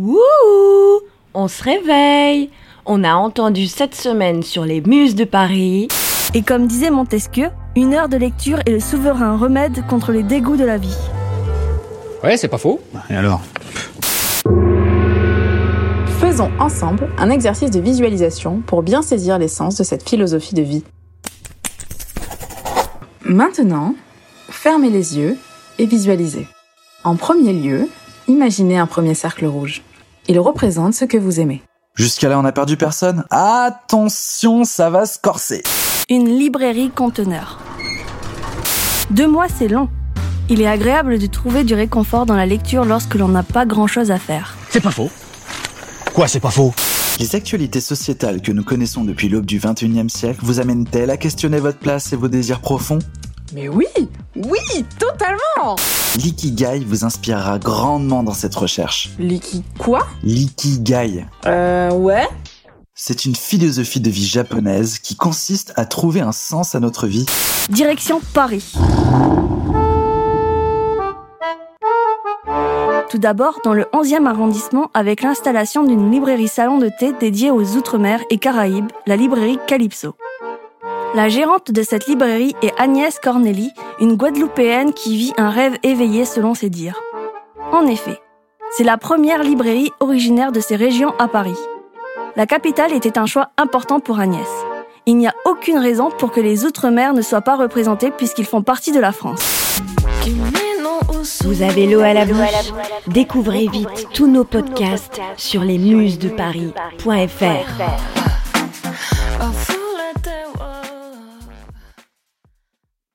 Wouh On se réveille On a entendu cette semaine sur les muses de Paris. Et comme disait Montesquieu, une heure de lecture est le souverain remède contre les dégoûts de la vie. Ouais, c'est pas faux. Et alors? Faisons ensemble un exercice de visualisation pour bien saisir l'essence de cette philosophie de vie. Maintenant, fermez les yeux et visualisez. En premier lieu, imaginez un premier cercle rouge. Il représente ce que vous aimez. Jusqu'à là, on n'a perdu personne Attention, ça va se corser Une librairie conteneur. Deux mois, c'est long. Il est agréable de trouver du réconfort dans la lecture lorsque l'on n'a pas grand-chose à faire. C'est pas faux. Quoi, c'est pas faux? Les actualités sociétales que nous connaissons depuis l'aube du 21e siècle vous amènent-elles à questionner votre place et vos désirs profonds? Mais oui, oui, totalement L'ikigai vous inspirera grandement dans cette recherche. Liki quoi? L'ikigai, Euh, ouais. c'est une philosophie de vie japonaise qui consiste à trouver un sens à notre vie Direction Paris. Tout d'abord, dans le 11e arrondissement, avec l'installation d'une librairie salon de thé dédiée aux Outre-mer et Caraïbes, la librairie Calypso. La gérante de cette librairie est Agnès Corneli, une Guadeloupéenne qui vit un rêve éveillé selon ses dires. En effet, c'est la première librairie originaire de ces régions à Paris. La capitale était un choix important pour Agnès. Il n'y a aucune raison pour que les Outre-mer ne soient pas représentés puisqu'ils font partie de la France. Vous avez l'eau à la bouche Découvrez vite tous nos podcasts sur lesmusesdeparis.fr. Parfois